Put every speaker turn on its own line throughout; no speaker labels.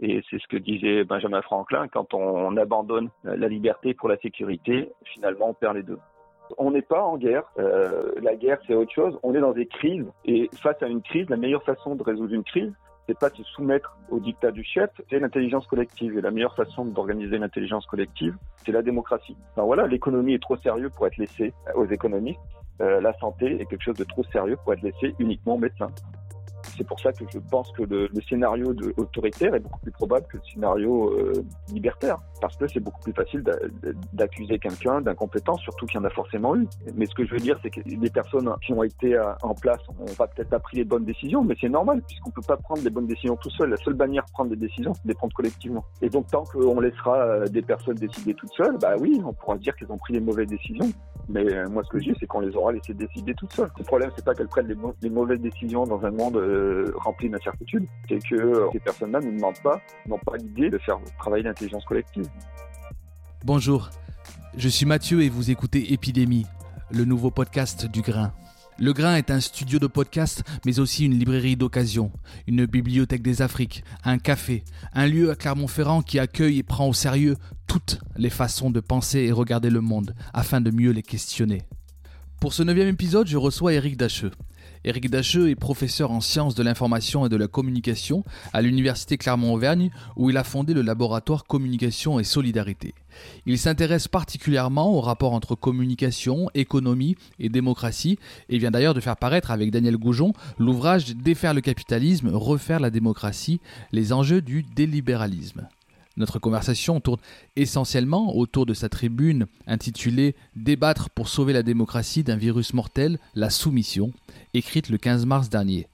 Et c'est ce que disait Benjamin Franklin, quand on abandonne la liberté pour la sécurité, finalement on perd les deux. On n'est pas en guerre. Euh, la guerre, c'est autre chose. On est dans des crises. Et face à une crise, la meilleure façon de résoudre une crise, c'est pas de se soumettre au dictat du chef, c'est l'intelligence collective. Et la meilleure façon d'organiser l'intelligence collective, c'est la démocratie. Alors voilà, l'économie est trop sérieux pour être laissée aux économistes. Euh, la santé est quelque chose de trop sérieux pour être laissé uniquement aux médecins. C'est pour ça que je pense que le, scénario autoritaire est beaucoup plus probable que le scénario euh, libertaire, parce que c'est beaucoup plus facile d'accuser quelqu'un d'incompétence, surtout qu'il y en a forcément eu. Mais ce que je veux dire, c'est que les personnes qui ont été euh, en place ont pas peut-être pas pris les bonnes décisions, mais c'est normal, puisqu'on peut pas prendre les bonnes décisions tout seul. La seule manière de prendre des décisions, c'est de les prendre collectivement. Et donc, tant qu'on laissera euh, des personnes décider toutes seules, bah oui, on pourra dire qu'elles ont pris les mauvaises décisions. Mais euh, moi, ce que je dis, c'est qu'on les aura laissées décider toutes seules. Le problème, c'est pas qu'elles prennent les, mauvaises décisions dans un monde euh, rempli d'incertitudes, c'est que euh, ces personnes-là ne demandent pas, n'ont pas l'idée de faire travailler l'intelligence collective.
Bonjour, je suis Mathieu et vous écoutez Épidémie, le nouveau podcast du Grain. Le Grain est un studio de podcast, mais aussi une librairie d'occasion, une bibliothèque des Afriques, un café, un lieu à Clermont-Ferrand qui accueille et prend au sérieux toutes les façons de penser et regarder le monde, afin de mieux les questionner. Pour ce neuvième épisode, je reçois Eric Dacheux. Éric Dacheux est professeur en sciences de l'information et de la communication à l'Université Clermont-Auvergne où il a fondé le laboratoire Communication et Solidarité. Il s'intéresse particulièrement au rapport entre communication, économie et démocratie et vient d'ailleurs de faire paraître avec Daniel Goujon l'ouvrage Défaire le capitalisme, refaire la démocratie, les enjeux du délibéralisme. Notre conversation tourne essentiellement autour de sa tribune intitulée Débattre pour sauver la démocratie d'un virus mortel, la soumission, écrite le 15 mars dernier.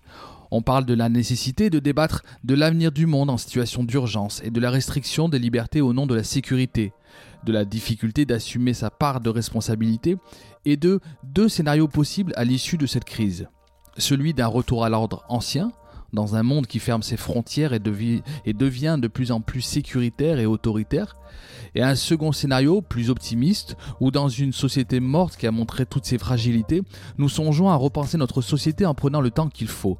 On parle de la nécessité de débattre de l'avenir du monde en situation d'urgence et de la restriction des libertés au nom de la sécurité, de la difficulté d'assumer sa part de responsabilité et de deux scénarios possibles à l'issue de cette crise. Celui d'un retour à l'ordre ancien, dans un monde qui ferme ses frontières et, devient de plus en plus sécuritaire et autoritaire, et un second scénario plus optimiste, où dans une société morte qui a montré toutes ses fragilités, nous songeons à repenser notre société en prenant le temps qu'il faut,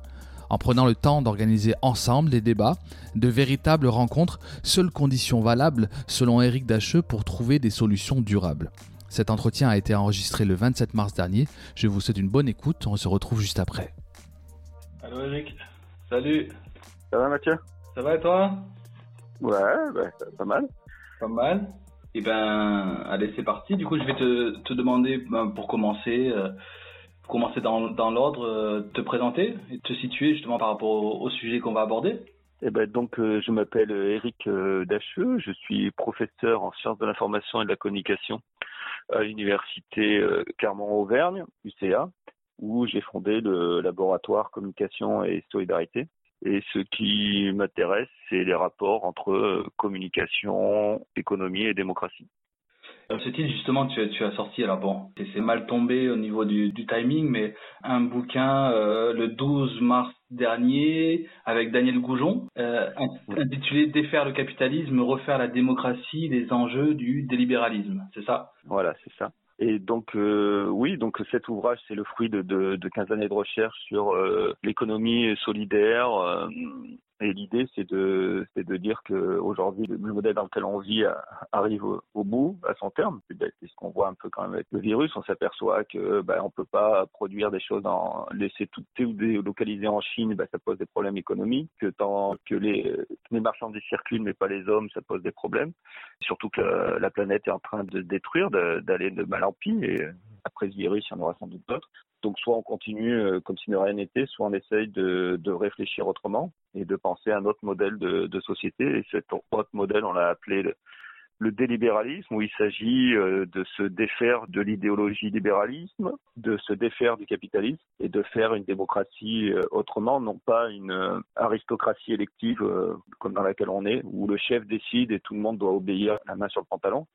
en prenant le temps d'organiser ensemble des débats, de véritables rencontres, seule condition valable selon Éric Dacheux pour trouver des solutions durables. Cet entretien a été enregistré le 27 mars dernier. Je vous souhaite une bonne écoute. On se retrouve juste après.
Allô Eric Salut.
Ça va Mathieu?
Ça va et toi?
Ouais, bah, pas mal.
Pas mal. Eh ben, allez, c'est parti. Du coup, je vais te, te demander, ben, pour commencer, euh, commencer dans, dans l'ordre, euh, te présenter et te situer justement par rapport au, sujet qu'on va aborder.
Eh ben, donc, euh, je m'appelle Eric Dacheux, je suis professeur en sciences de l'information et de la communication à l'université Clermont-Auvergne, UCA où j'ai fondé le laboratoire communication et solidarité. Et ce qui m'intéresse, c'est les rapports entre euh, communication, économie et démocratie.
Ce titre, justement, tu, tu as sorti, alors bon, c'est mal tombé au niveau du, du timing, mais un bouquin euh, le 12 mars dernier avec Daniel Goujon, euh, intitulé Défaire le capitalisme, refaire la démocratie, les enjeux du délibéralisme, c'est ça?
Voilà, c'est ça. Et donc euh, oui, donc cet ouvrage c'est le fruit de, de, de 15 années de recherche sur euh, l'économie solidaire, euh, Et l'idée, c'est de, c'est de dire que aujourd'hui, le modèle dans lequel on vit arrive au, bout, à son terme. Ben, c'est ce qu'on voit un peu quand même avec le virus. On s'aperçoit que ben, on peut pas produire des choses en laisser tout délocaliser en Chine, ben, ça pose des problèmes économiques. Que tant que les, les marchandises circulent mais pas les hommes, ça pose des problèmes. Surtout que la planète est en train de détruire, d'aller de, mal en pire. Et après ce virus, il y en aura sans doute d'autres. Donc soit on continue euh, comme si de rien n'était, soit on essaye de, réfléchir autrement et de penser à un autre modèle de, société. Et cet autre modèle, on l'a appelé le, le délibéralisme, où il s'agit euh, de se défaire de l'idéologie libéralisme, de se défaire du capitalisme et de faire une démocratie euh, autrement, non pas une aristocratie élective comme dans laquelle on est, où le chef décide et tout le monde doit obéir la main sur le pantalon,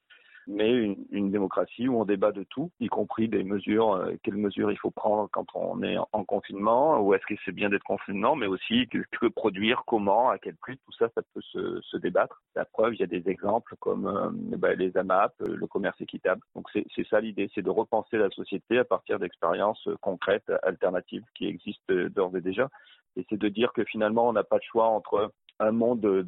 mais une, une, démocratie où on débat de tout, y compris des mesures, euh, quelles mesures il faut prendre quand on est en, confinement, ou est-ce que c'est bien d'être confinement, mais aussi que, que, produire, comment, à quel prix, tout ça, ça peut se, se débattre. La preuve, il y a des exemples comme euh, bah, les AMAP, euh, le commerce équitable. Donc c'est ça l'idée, c'est de repenser la société à partir d'expériences concrètes, alternatives qui existent d'ores et déjà. Et c'est de dire que finalement, on n'a pas de choix entre un monde de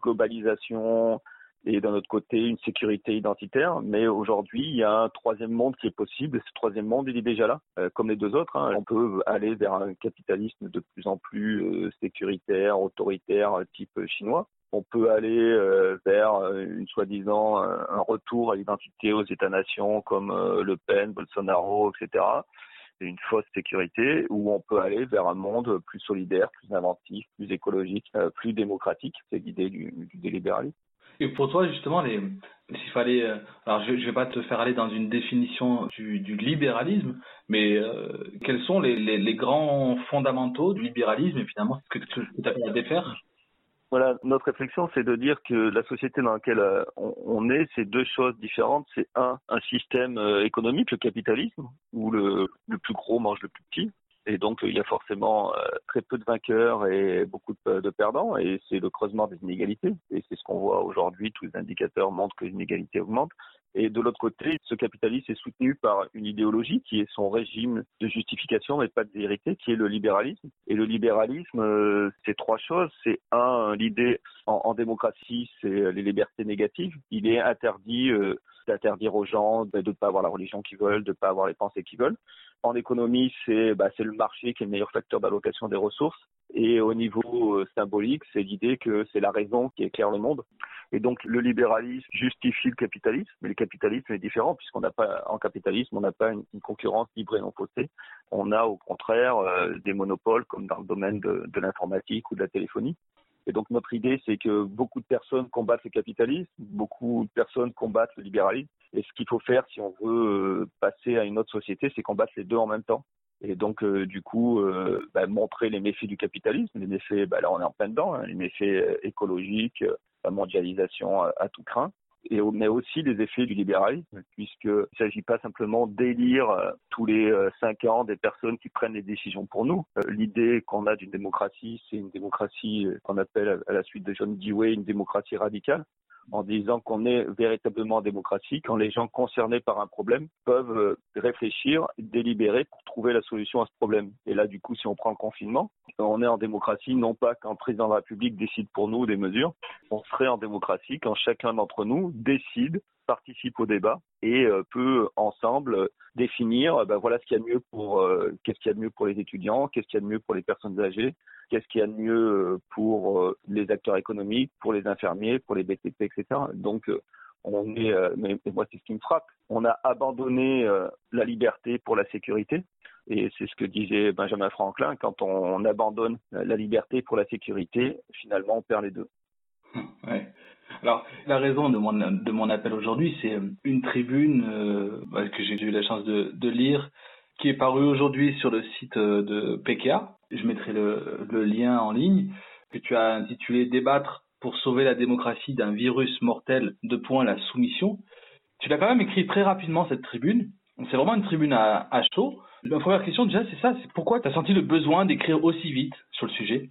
globalisation, et d'un autre côté une sécurité identitaire. Mais aujourd'hui, il y a un troisième monde qui est possible. Ce troisième monde, il est déjà là, euh, comme les deux autres. Hein. On peut aller vers un capitalisme de plus en plus euh, sécuritaire, autoritaire, type chinois. On peut aller euh, vers une soi-disant un retour à l'identité aux États-nations comme Le Pen, Bolsonaro, etc une fausse sécurité, ou on peut aller vers un monde plus solidaire, plus inventif, plus écologique, plus démocratique. C'est l'idée du délibéralisme.
Et pour toi, justement, les, s'il fallait, euh, alors je, ne vais pas te faire aller dans une définition du, du libéralisme, mais euh, quels sont les, les, grands fondamentaux du libéralisme et finalement ce que, tu appelles à défaire?
Voilà, notre réflexion, c'est de dire que la société dans laquelle euh, on, on est, c'est deux choses différentes. C'est un, un système économique, le capitalisme, où le, le plus gros mange le plus petit, et donc, il y a forcément euh, très peu de vainqueurs et beaucoup de, perdants, et c'est le creusement des inégalités. Et c'est ce qu'on voit aujourd'hui, tous les indicateurs montrent que les inégalités augmentent. Et de l'autre côté, ce capitalisme est soutenu par une idéologie qui est son régime de justification, mais pas de vérité, qui est le libéralisme. Et le libéralisme, euh, c'est trois choses. C'est un, l'idée en, démocratie, c'est les libertés négatives. Il est interdit euh, d'interdire aux gens de ne pas avoir la religion qu'ils veulent, de ne pas avoir les pensées qu'ils veulent. En économie, c'est bah, le marché qui est le meilleur facteur d'allocation des ressources. Et au niveau euh, symbolique, c'est l'idée que c'est la raison qui éclaire le monde. Et donc le libéralisme justifie le capitalisme, mais le capitalisme est différent puisqu'on n'a pas en capitalisme, on n'a pas une, concurrence libre et non faussée. On a au contraire euh, des monopoles comme dans le domaine de l'informatique ou de la téléphonie. Et donc notre idée, c'est que beaucoup de personnes combattent le capitalisme, beaucoup de personnes combattent le libéralisme. Et ce qu'il faut faire si on veut euh, passer à une autre société, c'est combattre les deux en même temps. Et donc, euh, du coup, euh, bah, montrer les méfaits du capitalisme, les méfaits, bah, là on est en plein dedans, hein, les méfaits écologiques, la mondialisation à, tout craint, et, mais aussi les effets du libéralisme, puisqu'il ne s'agit pas simplement d'élire euh, tous les euh, cinq ans des personnes qui prennent les décisions pour nous. Euh, l'idée qu'on a d'une démocratie, c'est une démocratie qu'on appelle à la suite de John Dewey une démocratie radicale, en disant qu'on est véritablement en démocratie quand les gens concernés par un problème peuvent euh, réfléchir, délibérer pour trouver la solution à ce problème. Et là, du coup, si on prend le confinement, on est en démocratie non pas quand le président de la République décide pour nous des mesures, on serait en démocratie quand chacun d'entre nous décide participe au débat et euh, peut ensemble définir ben voilà ce qu'il y a de mieux pour euh, qu'est-ce qu'il y a de mieux pour les étudiants, qu'est-ce qu'il y a de mieux pour les personnes âgées, qu'est-ce qu'il y a de mieux euh, pour les acteurs économiques, pour les infirmiers, pour les BTP, etc. Donc on est, mais, moi c'est ce qui me frappe, on a abandonné la liberté pour la sécurité. Et c'est ce que disait Benjamin Franklin, quand on, abandonne la liberté pour la sécurité, finalement on perd les deux.
Ouais. Alors, la raison de mon, appel aujourd'hui, c'est une tribune euh, bah, que j'ai eu la chance de, lire, qui est parue aujourd'hui sur le site euh, de PKA. Je mettrai le, lien en ligne, que tu as intitulé Débattre pour sauver la démocratie d'un virus mortel, de point la soumission. Tu l'as quand même écrit très rapidement, cette tribune. C'est vraiment une tribune à, chaud. Ma première question, déjà, c'est ça, pourquoi tu as senti le besoin d'écrire aussi vite sur le sujet?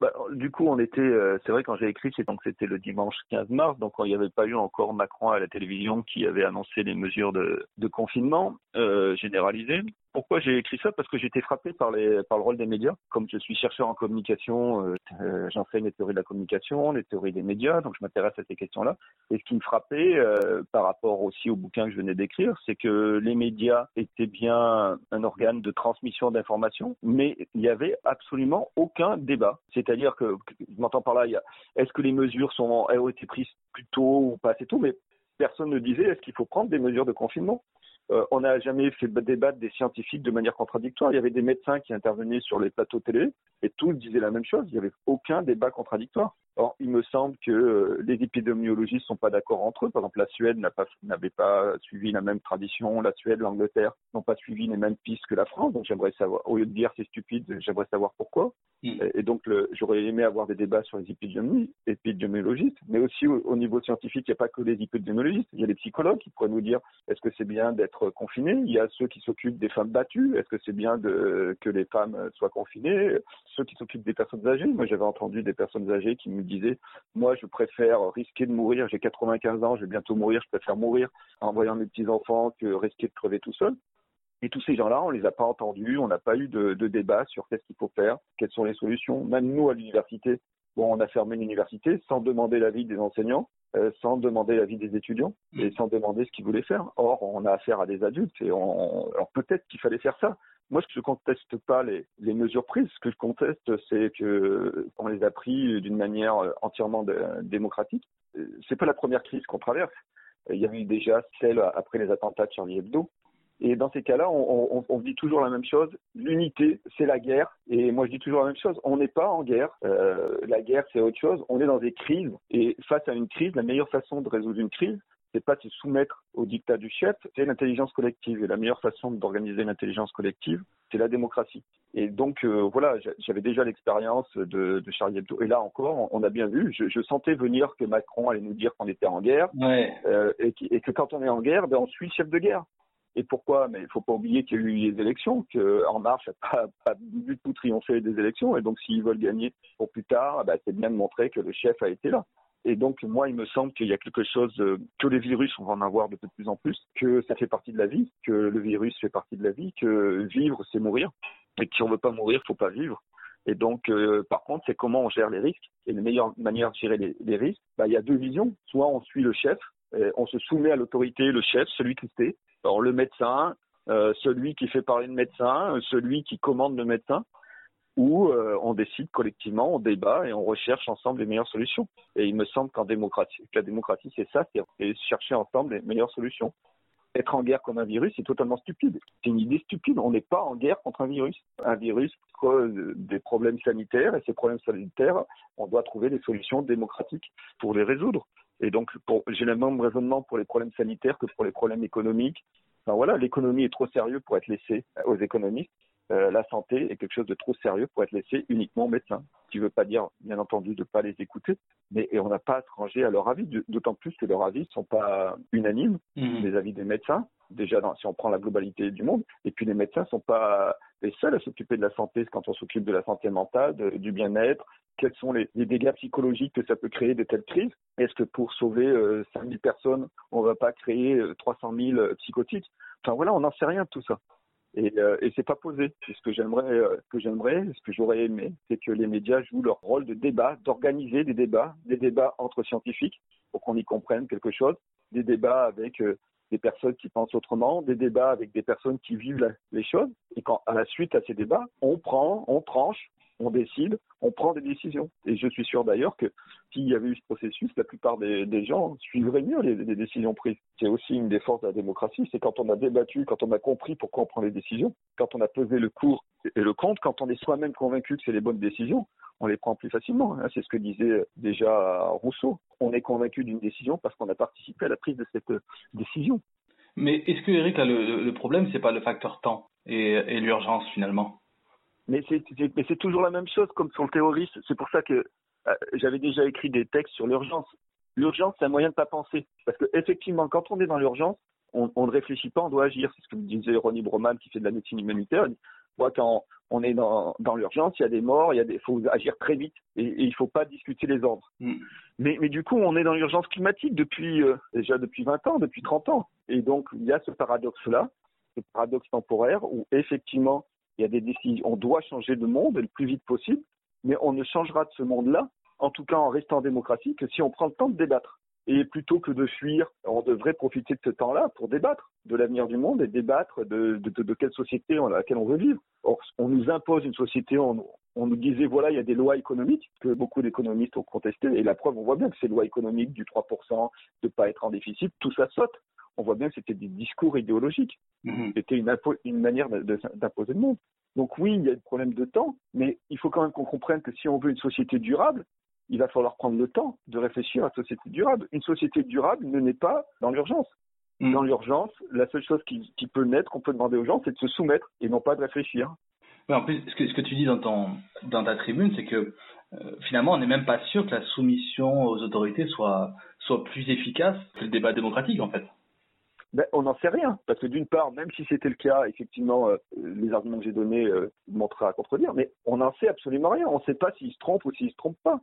Bah, du coup, on était, euh, c'est vrai quand j'ai écrit, c'est donc c'était le dimanche 15 mars, donc il n'y avait pas eu encore Macron à la télévision qui avait annoncé les mesures de, confinement euh, généralisé. Pourquoi j'ai écrit ça? Parce que été frappé par, le rôle des médias. Comme je suis chercheur en communication, euh, euh, j'enseigne les théories de la communication, les théories des médias, donc je m'intéresse à ces questions-là. Et ce qui me frappait euh, par rapport aussi au bouquin que je venais d'écrire, c'est que les médias étaient bien un organe de transmission d'informations, mais il n'y avait absolument aucun débat. C'est-à-dire que, je m'entends par là, est-ce que les mesures ont été prises plus tôt ou pas assez tôt, mais personne ne disait est-ce qu'il faut prendre des mesures de confinement? Euh, on n'a jamais fait débattre des scientifiques de manière contradictoire. Il y avait des médecins qui intervenaient sur les plateaux télé et tous disaient la même chose. Il n'y avait aucun débat contradictoire. Or, il me semble que euh, les épidémiologistes ne sont pas d'accord entre eux. Par exemple, la Suède n'avait pas, suivi la même tradition. La Suède, l'Angleterre n'ont pas suivi les mêmes pistes que la France. Donc, j'aimerais savoir, au lieu de dire c'est stupide, j'aimerais savoir pourquoi. Mm. Et, donc, j'aurais aimé avoir des débats sur les épidémiologistes, mais aussi au, niveau scientifique, il n'y a pas que les épidémiologistes. Il y a les psychologues qui pourraient nous dire est-ce que c'est bien d'être confiné Il y a ceux qui s'occupent des femmes battues. Est-ce que c'est bien de, que les femmes soient confinées? Ceux qui s'occupent des personnes âgées. Moi, j'avais entendu des personnes âgées qui me disait moi je préfère risquer de mourir, j'ai 95 ans, je vais bientôt mourir, je préfère mourir en voyant mes petits-enfants que risquer de crever tout seul. Et tous ces gens-là, on les a pas entendus, on n'a pas eu de, débat sur qu'est-ce qu'il faut faire, quelles sont les solutions. Même nous à l'université, bon, on a fermé l'université sans demander l'avis des enseignants, euh, sans demander l'avis des étudiants et sans demander ce qu'ils voulaient faire. Or, on a affaire à des adultes et on... alors peut-être qu'il fallait faire ça. Moi, je ne conteste pas les, mesures prises. Ce que je conteste, c'est que on les a pris d'une manière entièrement démocratique. C'est pas la première crise qu'on traverse. Il y a eu déjà celle après les attentats de Charlie Hebdo. Et dans ces cas-là, on, dit toujours la même chose. L'unité, c'est la guerre. Et moi, je dis toujours la même chose. On n'est pas en guerre. Euh, la guerre, c'est autre chose. On est dans des crises. Et face à une crise, la meilleure façon de résoudre une crise, c'est pas de se soumettre au dictat du chef, c'est l'intelligence collective. Et la meilleure façon d'organiser l'intelligence collective, c'est la démocratie. Et donc euh, voilà, j'avais déjà l'expérience de, de, Charlie Hebdo. Et là encore, on a bien vu, je, je sentais venir que Macron allait nous dire qu'on était en guerre, euh, et, et, que quand on est en guerre, ben, on suit le chef de guerre. Et pourquoi? Mais il ne faut pas oublier qu'il y a eu les élections, qu'En Marche n'a pas, pas du tout triomphé des élections. Et donc, s'ils veulent gagner pour plus tard, ben, c'est bien de montrer que le chef a été là. Et donc, moi, il me semble qu'il y a quelque chose, euh, que les virus, on va en avoir de plus en plus, que ça fait partie de la vie, que le virus fait partie de la vie, que vivre, c'est mourir, et que si on veut pas mourir, faut pas vivre. Et donc, euh, par contre, c'est comment on gère les risques. Et la meilleure manière de gérer les, risques, bah, il y a deux visions. Soit on suit le chef, on se soumet à l'autorité, le chef, celui qui sait. Alors, le médecin, euh, celui qui fait parler le médecin, celui qui commande le médecin où euh, on décide collectivement, on débat et on recherche ensemble les meilleures solutions. Et il me semble qu'en démocratie, que la démocratie, c'est ça, c'est chercher ensemble les meilleures solutions. Être en guerre comme un virus, c'est totalement stupide. C'est une idée stupide. On n'est pas en guerre contre un virus. Un virus cause des problèmes sanitaires et ces problèmes sanitaires, on doit trouver des solutions démocratiques pour les résoudre. Et donc, j'ai le même raisonnement pour les problèmes sanitaires que pour les problèmes économiques. Enfin voilà, l'économie est trop sérieuse pour être laissée aux économistes. Euh, la santé est quelque chose de trop sérieux pour être laissé uniquement aux médecins. Ce qui ne veut pas dire, bien entendu, de ne pas les écouter, mais et on n'a pas à se ranger à leur avis, d'autant plus que leurs avis ne sont pas unanimes, mmh. les avis des médecins, déjà dans, si on prend la globalité du monde, et puis les médecins ne sont pas les seuls à s'occuper de la santé quand on s'occupe de la santé mentale, du bien-être, quels sont les, les, dégâts psychologiques que ça peut créer de telles crises? Est-ce que pour sauver euh, 5000 personnes, on ne va pas créer 300 euh, 000 psychotiques? Enfin voilà, on n'en sait rien de tout ça et, euh, et c'est pas posé. ce que j'aimerais, euh, ce que j'aimerais, ce que j'aurais aimé, c'est que les médias jouent leur rôle de débat, d'organiser des débats, des débats entre scientifiques pour qu'on y comprenne quelque chose, des débats avec euh, des personnes qui pensent autrement, des débats avec des personnes qui vivent les choses, et quand à la suite à ces débats, on prend, on tranche, on décide, on prend des décisions. Et je suis sûr d'ailleurs que s'il y avait eu ce processus, la plupart des, gens suivraient mieux les, décisions prises. C'est aussi une des forces de la démocratie, c'est quand on a débattu, quand on a compris pourquoi on prend les décisions, quand on a pesé le cours et le compte, quand on est soi-même convaincu que c'est les bonnes décisions, on les prend plus facilement. Hein. C'est ce que disait déjà Rousseau. On est convaincu d'une décision parce qu'on a participé à la prise de cette décision.
Mais est-ce que Eric, le, le, problème, c'est pas le facteur temps et l'urgence finalement?
Mais c'est toujours la même chose comme sur le terrorisme. C'est pour ça que euh, j'avais déjà écrit des textes sur l'urgence. L'urgence, c'est un moyen de pas penser. Parce que effectivement, quand on est dans l'urgence, on, on, ne réfléchit pas, on doit agir. C'est ce que disait Ronnie Broman qui fait de la médecine humanitaire. Moi, quand on est dans, dans l'urgence, il y a des morts, il y a des, faut agir très vite et, et il faut pas discuter les ordres. Mm. Mais, mais du coup, on est dans l'urgence climatique depuis euh, déjà depuis 20 ans, depuis 30 ans. Et donc, il y a ce paradoxe-là ce paradoxe temporaire où effectivement, il y a des décisions, on doit changer de monde le plus vite possible, mais on ne changera de ce monde-là, en tout cas en restant en démocratie, que si on prend le temps de débattre. Et plutôt que de fuir, on devrait profiter de ce temps-là pour débattre de l'avenir du monde et débattre de, quelle société dans laquelle on veut vivre. Or, on nous impose une société, on, on nous disait, voilà, il y a des lois économiques que beaucoup d'économistes ont contestées. Et la preuve, on voit bien que ces lois économiques du 3%, de ne pas être en déficit, tout ça saute. On voit bien que c'était des discours idéologiques.
Mhm.
C'était une, une manière d'imposer le monde. Donc oui, il y a des problèmes de temps, mais il faut quand même qu'on comprenne que si on veut une société durable, il va falloir prendre le temps de réfléchir à une société durable. Une société durable ne naît pas dans l'urgence.
Mm.
Dans l'urgence, la seule chose qui, qui peut naître, qu'on peut demander aux gens, c'est de se soumettre et non pas de réfléchir.
Mais en plus, ce que, ce que tu dis dans, ton, dans ta tribune, c'est que euh, finalement, on n'est même pas sûr que la soumission aux autorités soit, soit plus efficace que le débat démocratique, en fait.
Ben, on n'en sait rien, parce que d'une part, même si c'était le cas, effectivement, euh, les arguments que j'ai donnés euh, à contredire, mais on n'en sait absolument rien. On ne sait pas s'ils se trompent ou s'ils se trompent pas.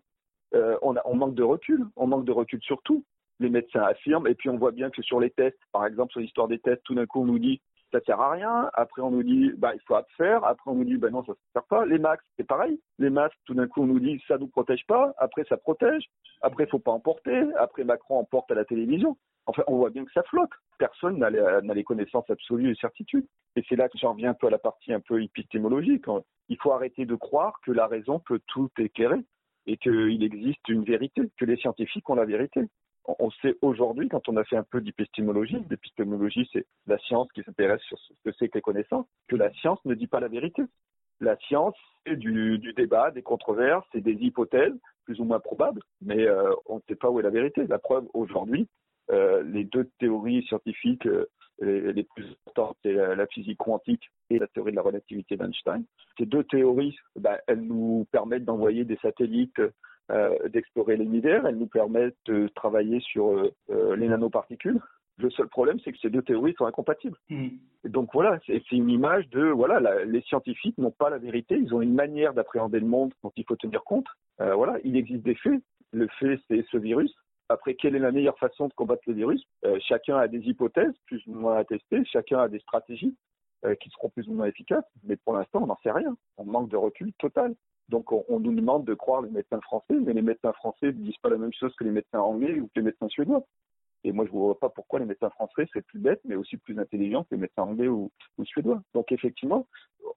Euh, on, a, on manque de recul, on manque de recul sur tout. Les médecins affirment, et puis on voit bien que sur les tests, par exemple sur l'histoire des tests, tout d'un coup on nous dit ça sert à rien. Après, on nous dit, bah, il faut faire. Après, on nous dit, bah, non, ça ne sert pas. Les masques, c'est pareil. Les masques, tout d'un coup, on nous dit, ça nous protège pas. Après, ça protège. Après, il faut pas en porter. Après, Macron en porte à la télévision. Enfin, on voit bien que ça flotte. Personne n'a les, les, connaissances absolues et certitudes. Et c'est là que j'en reviens un peu à la partie un peu épistémologique. Il faut arrêter de croire que la raison peut tout éclairer et qu'il existe une vérité, que les scientifiques ont la vérité on sait aujourd'hui, quand on a fait un peu d'épistémologie, l'épistémologie c'est la science qui s'intéresse sur ce que c'est que les connaissances, que la science ne dit pas la vérité. La science, c'est du, débat, des controverses, c'est des hypothèses, plus ou moins probables, mais euh, on ne sait pas où est la vérité. La preuve, aujourd'hui, euh, les deux théories scientifiques euh, les, les, plus importantes, c'est la physique quantique et la théorie de la relativité d'Einstein. Ces deux théories, ben, elles nous permettent d'envoyer des satellites euh, d'explorer l'univers, elles nous permettent de travailler sur euh, les nanoparticules. Le seul problème, c'est que ces deux théories sont incompatibles.
Mmh.
Et donc voilà, c'est une image de voilà, la, les scientifiques n'ont pas la vérité, ils ont une manière d'appréhender le monde dont il faut tenir compte. Euh, voilà, il existe des faits. Le fait, c'est ce virus. Après, quelle est la meilleure façon de combattre le virus? Euh, Chacun a des hypothèses plus ou moins à tester, chacun a des stratégies euh, qui seront plus ou moins efficaces, mais pour l'instant, on n'en sait rien. On manque de recul total. Donc on, on, nous demande de croire les médecins français, mais les médecins français ne disent pas la même chose que les médecins anglais ou que les médecins suédois. Et moi, je ne vois pas pourquoi les médecins français, c'est plus bête, mais aussi plus intelligent que les médecins anglais ou, ou suédois. Donc effectivement,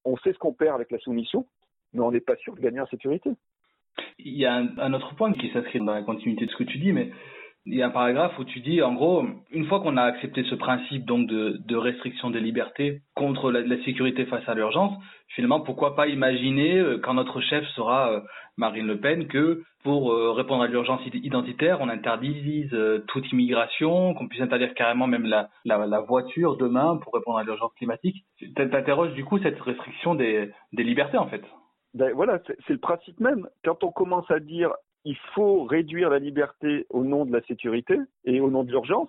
on sait ce qu'on perd avec la soumission, mais on n'est pas sûr de gagner en sécurité.
Il y a un, un autre point qui s'inscrit dans la continuité de ce que tu dis, mais il y a un paragraphe où tu dis, en gros, une fois qu'on a accepté ce principe donc de, restriction des libertés contre la, sécurité face à l'urgence, finalement, pourquoi pas imaginer, euh, quand notre chef sera euh, Marine Le Pen, que pour euh, répondre à l'urgence identitaire, on interdise toute immigration, qu'on puisse interdire carrément même la, voiture demain pour répondre à l'urgence climatique? T'interroges du coup cette restriction des, des libertés en fait.
Ben voilà, c'est le principe même. Quand on commence à dire il faut réduire la liberté au nom de la sécurité et au nom de l'urgence.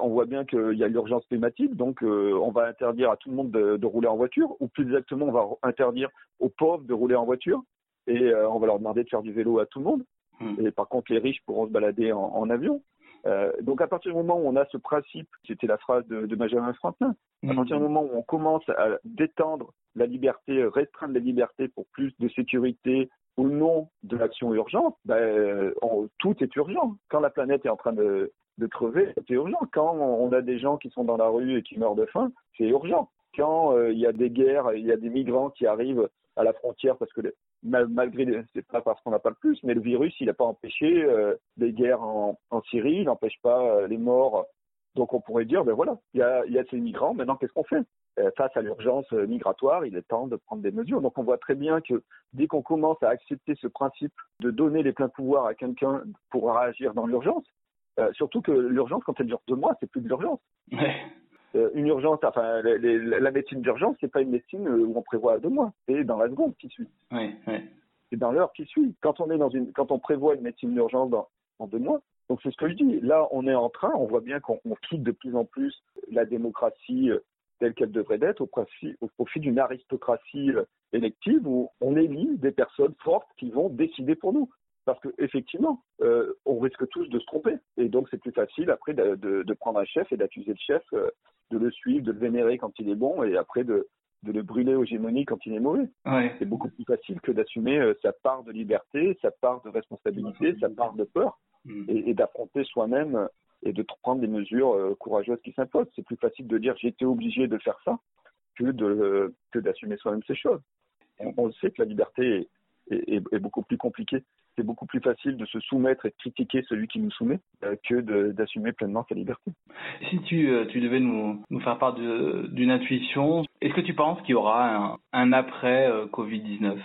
On voit bien qu'il y a l'urgence climatique, donc euh, on va interdire à tout le monde de, de, rouler en voiture, ou plus exactement, on va interdire aux pauvres de rouler en voiture, et euh, on va leur demander de faire du vélo à tout le monde.
Mmh.
Et par contre, les riches pourront se balader en, en avion. Euh, donc à partir du moment où on a ce principe, c'était la phrase de, de Benjamin Franklin, à partir du moment où on commence à détendre la liberté, restreindre la liberté pour plus de sécurité, au nom de l'action urgente, ben, tout est urgent. Quand la planète est en train de, crever, c'est urgent. Quand on a des gens qui sont dans la rue et qui meurent de faim, c'est urgent. Quand euh, il y a des guerres, il y a des migrants qui arrivent à la frontière parce que mal, malgré, c'est pas parce qu'on n'a pas le plus, mais le virus, il n'a pas empêché euh, des guerres en, en Syrie, il n'empêche pas euh, les morts. Donc on pourrait dire, ben voilà, il y a, il y a ces migrants, maintenant qu'est-ce qu'on fait? Face à l'urgence migratoire, il est temps de prendre des mesures. Donc on voit très bien que dès qu'on commence à accepter ce principe de donner les pleins pouvoirs à quelqu'un pour réagir dans l'urgence, euh, surtout que l'urgence, quand elle dure deux mois, c'est plus de l'urgence.
Ouais.
Euh, une urgence, enfin les, les, la médecine d'urgence, c'est pas une médecine où on prévoit à deux mois, c'est dans la seconde qui suit.
Ouais, ouais.
C'est dans l'heure qui suit. Quand on est dans une, quand on prévoit une médecine d'urgence dans, en deux mois, donc c'est ce que je dis. Là, on est en train, on voit bien qu'on quitte de plus en plus la démocratie telle qu'elle devrait être au profit, au profit d'une aristocratie élective où on élit des personnes fortes qui vont décider pour nous. Parce que effectivement, euh, on risque tous de se tromper. Et donc c'est plus facile après de, de, de prendre un chef et d'accuser le chef, euh, de le suivre, de le vénérer quand il est bon, et après de, de le brûler aux gémonies quand il est mauvais.
Ouais.
C'est beaucoup plus facile que d'assumer euh, sa part de liberté, sa part de responsabilité, sa part de peur,
Mm.
et, et d'affronter soi-même et de prendre des mesures euh, courageuses qui s'imposent. C'est plus facile de dire j'étais obligé de faire ça que de que d'assumer soi-même ces choses. On, sait que la liberté est, est, est- est beaucoup plus compliquée. C'est beaucoup plus facile de se soumettre et de critiquer celui qui nous soumet euh, que d'assumer pleinement sa liberté.
Si tu, euh, tu devais nous, nous faire part d'une intuition, est-ce que tu penses qu'il y aura un, un après euh, Covid-19
Bah,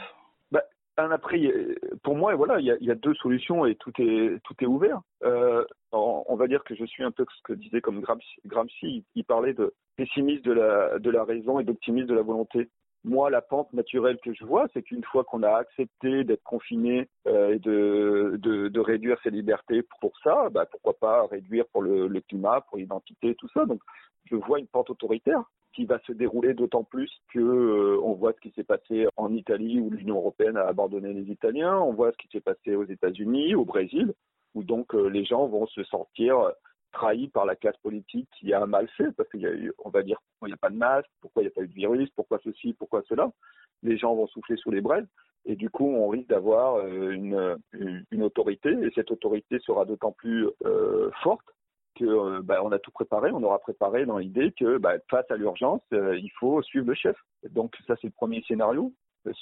un après, il y a- pour moi, voilà, il y a, deux solutions et tout est tout est ouvert. Euh, on, va dire que je suis un peu ce que disait comme Gramsci. Gramsci il, il parlait de pessimiste de la de la raison et d'optimiste de la volonté. Moi, la pente naturelle que je vois, c'est qu'une fois qu'on a accepté d'être confiné euh, et de, de, réduire ses libertés pour ça, bah, pourquoi pas réduire pour le, le climat, pour l'identité, tout ça. Donc, je vois une pente autoritaire qui va se dérouler d'autant plus que euh, on voit ce qui s'est passé en Italie où l'Union européenne a abandonné les Italiens, on voit ce qui s'est passé aux États-Unis, au Brésil, où donc euh, les gens vont se sentir trahis par la classe politique qui a mal fait, parce qu'il y a on va dire, pourquoi il n'y a pas de masque, pourquoi il n'y a pas eu de virus, pourquoi ceci, pourquoi cela. Les gens vont souffler sous les braises, et du coup, on risque d'avoir euh, une, autorité, et cette autorité sera d'autant plus euh, forte que euh, bah, a tout préparé, on aura préparé dans l'idée que bah, face à l'urgence, il faut suivre le chef. Donc ça c'est le premier scénario,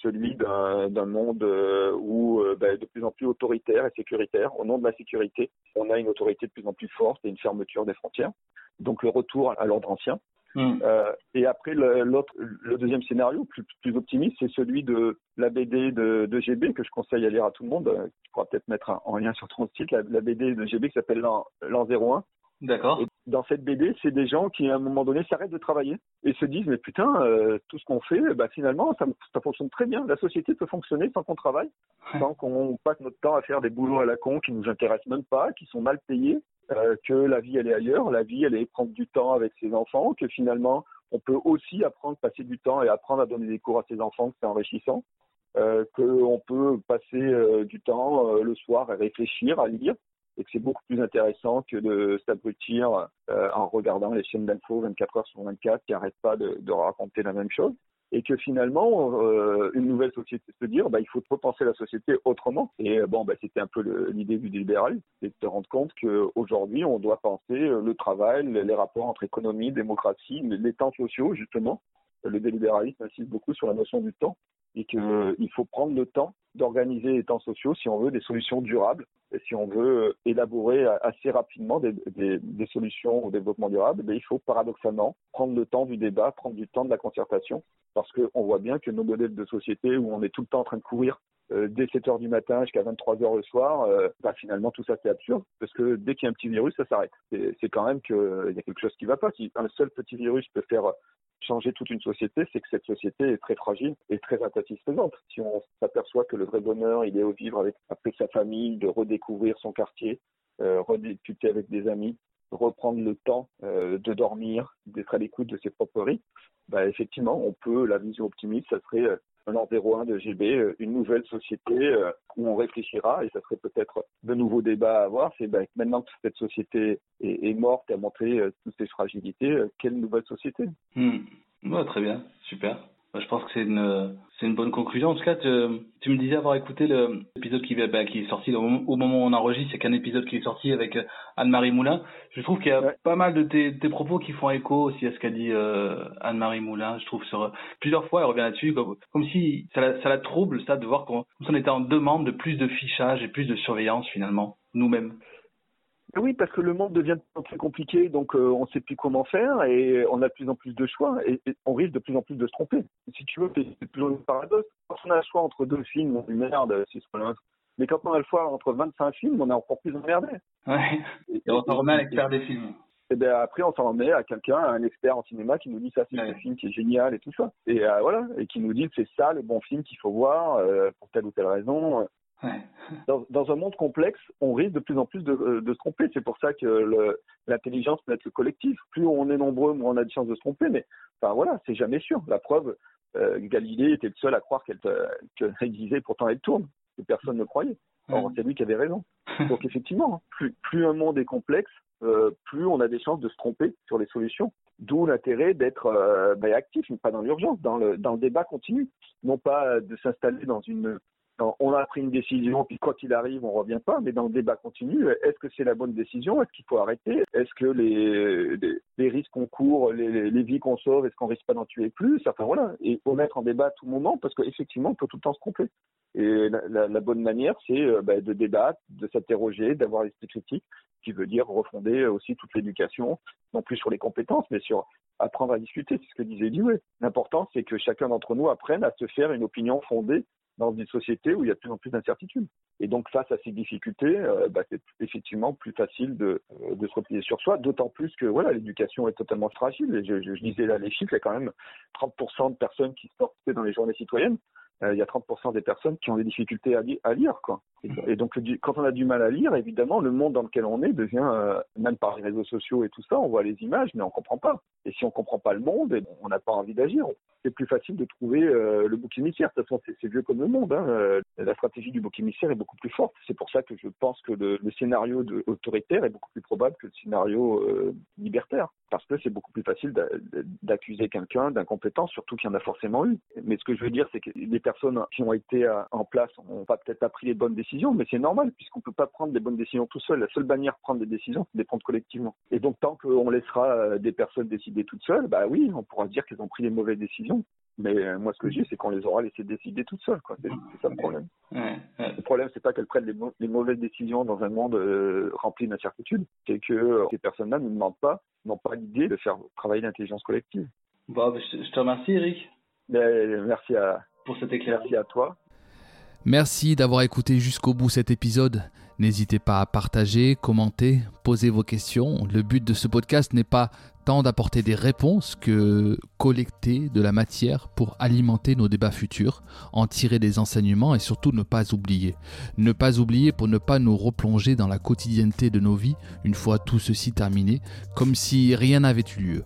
celui d'un monde euh, où euh, bah, de plus en plus autoritaire et sécuritaire. Au nom de la sécurité, on a une autorité de plus en plus forte et une fermeture des frontières. Donc le retour à l'ordre ancien.
Mm.
Euh, et après, le, le deuxième scénario, plus, plus optimiste, c'est celui de la BD de, de GB que je conseille à lire à tout le monde. Tu pourras peut-être mettre un- en lien sur ton site la, la BD de GB qui s'appelle L'an 01.
D'accord.
Dans cette BD, c'est des gens qui, à un moment donné, s'arrêtent de travailler et se disent mais putain, euh, tout ce qu'on fait, bah, finalement, ça, ça fonctionne très bien. La société peut fonctionner sans qu'on travaille, sans qu'on passe notre temps à faire des boulots à la con qui nous intéressent même pas, qui sont mal payés, euh, que la vie elle est ailleurs, la vie elle est prendre du temps avec ses enfants, que finalement on peut aussi apprendre, passer du temps et apprendre à donner des cours à ses enfants, que c'est enrichissant, euh, qu'on peut passer du temps le soir à réfléchir, à lire, et que c'est beaucoup plus intéressant que de s'abrutir euh, en regardant les chaînes d'infos 24 heures sur 24 qui n'arrêtent pas de, de raconter la même chose. Et que finalement euh, une nouvelle société se dire bah, il faut repenser la société autrement. Et euh, bon bah, c'était un peu l'idée du libéralisme c'est de se rendre compte qu'aujourd'hui on doit penser le travail les rapports entre économie démocratie les, les temps sociaux justement. Le délibéralisme insiste beaucoup sur la notion du temps et qu'il faut prendre le temps d'organiser les temps sociaux si on veut des solutions durables et si on veut euh, élaborer a- assez rapidement des, solutions au développement durable, eh il faut paradoxalement prendre le temps du débat, prendre du temps de la concertation, parce qu'on voit bien que nos modèles de société où on est tout le temps en train de courir euh, dès 7 heures du matin jusqu'à 23 heures le soir, euh, bah, finalement tout ça c'est absurde, parce que dès qu'il y a un petit virus, ça s'arrête. C'est c'est quand même qu'il y a quelque chose qui ne va pas. Si un seul petit virus peut faire changer toute une société, c'est que cette société est très fragile et très insatisfaisante. Si on s'aperçoit que le vrai bonheur, il est au vivre avec, avec sa famille, de redécouvrir son quartier, euh, rediscuter avec des amis, reprendre le temps euh, de dormir, d'être à l'écoute de ses propres rythmes, bah, effectivement, on peut, la vision optimiste, ça serait euh, un an 01 de GB, euh, une nouvelle société euh, où on réfléchira et ça serait peut-être de nouveaux débats à avoir. C'est bah, maintenant que cette société est, morte et a montré toutes ses fragilités, quelle nouvelle société?
Ouais, très bien, super. Je pense que c'est une, c'est une bonne conclusion. En tout cas, tu, tu me disais avoir écouté l'épisode qui, bah, qui est sorti au moment, au moment où on enregistre, c'est qu'un épisode qui est sorti avec euh, Anne-Marie Moulin. Je trouve qu'il y a pas mal de tes, tes propos qui font écho aussi à ce qu'a dit euh, Anne-Marie Moulin. Je trouve sur plusieurs fois, elle revient là-dessus, comme, comme si ça la, ça la trouble, ça, de voir qu'on on était en demande de plus de fichage et plus de surveillance finalement, nous-mêmes.
Oui, parce que le monde devient de plus en plus compliqué, donc euh, on ne sait plus comment faire et on a de plus en plus de choix et, et on risque de plus en plus de se tromper. Si tu veux, c'est toujours un paradoxe. Quand on a le choix entre deux films, on dit merde, c'est ce. Mais quand on a le choix entre 25 films, on est encore plus emmerdé.
Ouais. Et on s'en remet à l'expert des films.
Et ben après, on s'en remet à quelqu'un, à un expert en cinéma qui nous dit ça, c'est ce film qui est génial et tout ça. Et euh, voilà, et qui nous dit que c'est ça le bon film qu'il faut voir euh, pour telle ou telle raison. Dans, dans un monde complexe, on risque de plus en plus de, euh, de se tromper. C'est pour ça que l'intelligence peut être le collectif. Plus on est nombreux, moins on a de chances de se tromper. Mais enfin voilà, c'est jamais sûr. La preuve, euh, Galilée était le seul à croire qu'elle te- qu'elle existait, pourtant elle tourne. Et personne ne croyait. Or, c'est lui qui avait raison. Donc, effectivement, plus, plus un monde est complexe, euh, plus on a des chances de se tromper sur les solutions. D'où l'intérêt d'être euh, ben, actif, mais pas dans l'urgence, dans le, dans le débat continu. Non pas de s'installer dans une on a pris une décision, puis quoi qu'il arrive, on revient pas, mais dans le débat continu, est-ce que c'est la bonne décision? Est-ce qu'il faut arrêter? Est-ce que les, risques qu'on court, les, les vies qu'on sauve, est-ce qu'on risque pas d'en tuer plus? Enfin voilà, et faut mettre en débat à tout moment, parce qu'effectivement, on peut tout le temps se tromper. Et la, bonne manière, c'est euh, bah, de débattre, de s'interroger, d'avoir l'esprit critique, qui veut dire refonder aussi toute l'éducation, non plus sur les compétences, mais sur apprendre à discuter, c'est ce que disait Lioué. L'important, c'est que chacun d'entre nous apprenne à se faire une opinion fondée dans une société où il y a de plus en plus d'incertitudes. Et donc face à ces difficultés, euh, bah, c'est effectivement plus facile de, euh, de se replier sur soi, d'autant plus que voilà l'éducation est totalement fragile. Et je, disais là les chiffres, il y a quand même 30% de personnes qui sortent dans les journées citoyennes. Euh, il y a 30% des personnes qui ont des difficultés à, à lire. Quoi. Et, donc quand on a du mal à lire, évidemment, le monde dans lequel on est devient, euh, même par les réseaux sociaux et tout ça, on voit les images, mais on comprend pas. Et si on comprend pas le monde, on n'a pas envie d'agir c'est plus facile de trouver euh, le bouc émissaire. De toute façon, c'est vieux comme le monde. Hein. Euh, la stratégie du bouc émissaire est beaucoup plus forte. C'est pour ça que je pense que le, scénario autoritaire est beaucoup plus probable que le scénario libertaire. Parce que c'est beaucoup plus facile d'accuser quelqu'un d'incompétence, surtout qu'il y en a forcément eu. Mais ce que je veux dire, c'est que les personnes qui ont été en place n'ont pas peut-être pas pris les bonnes décisions, mais c'est normal, puisqu'on ne peut pas prendre les bonnes décisions tout seul. La seule manière de prendre des décisions, c'est de les prendre collectivement. Et donc, tant qu'on laissera des personnes décider toutes seules, bah oui, on pourra dire qu'elles ont pris les mauvaises décisions mais euh, moi, ce que j'ai, c'est qu'on les aura laissées décider toutes seules. C'est ça le problème. Ouais, ouais. Le problème, c'est pas qu'elles prennent les, les, mauvaises décisions dans un monde euh, rempli d'incertitudes. C'est que euh, ces personnes-là ne demandent pas, n'ont pas l'idée de faire travailler l'intelligence collective.
Bah, je, te remercie, Eric.
Mais, merci à,
pour cet éclairage.
Merci à toi.
Merci d'avoir écouté jusqu'au bout cet épisode. N'hésitez pas à partager, commenter, poser vos questions. Le but de ce podcast n'est pas tant d'apporter des réponses que collecter de la matière pour alimenter nos débats futurs, en tirer des enseignements et surtout ne pas oublier. Ne pas oublier pour ne pas nous replonger dans la quotidienneté de nos vies une fois tout ceci terminé, comme si rien n'avait eu lieu.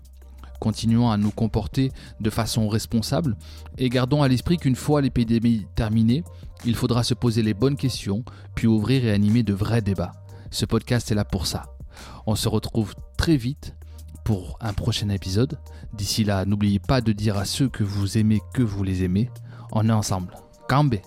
Continuons à nous comporter de façon responsable et gardons à l'esprit qu'une fois l'épidémie terminée, il faudra se poser les bonnes questions, puis ouvrir et animer de vrais débats. Ce podcast est là pour ça. On se retrouve très vite pour un prochain épisode. D'ici là, n'oubliez pas de dire à ceux que vous aimez que vous les aimez. On est ensemble. Cambé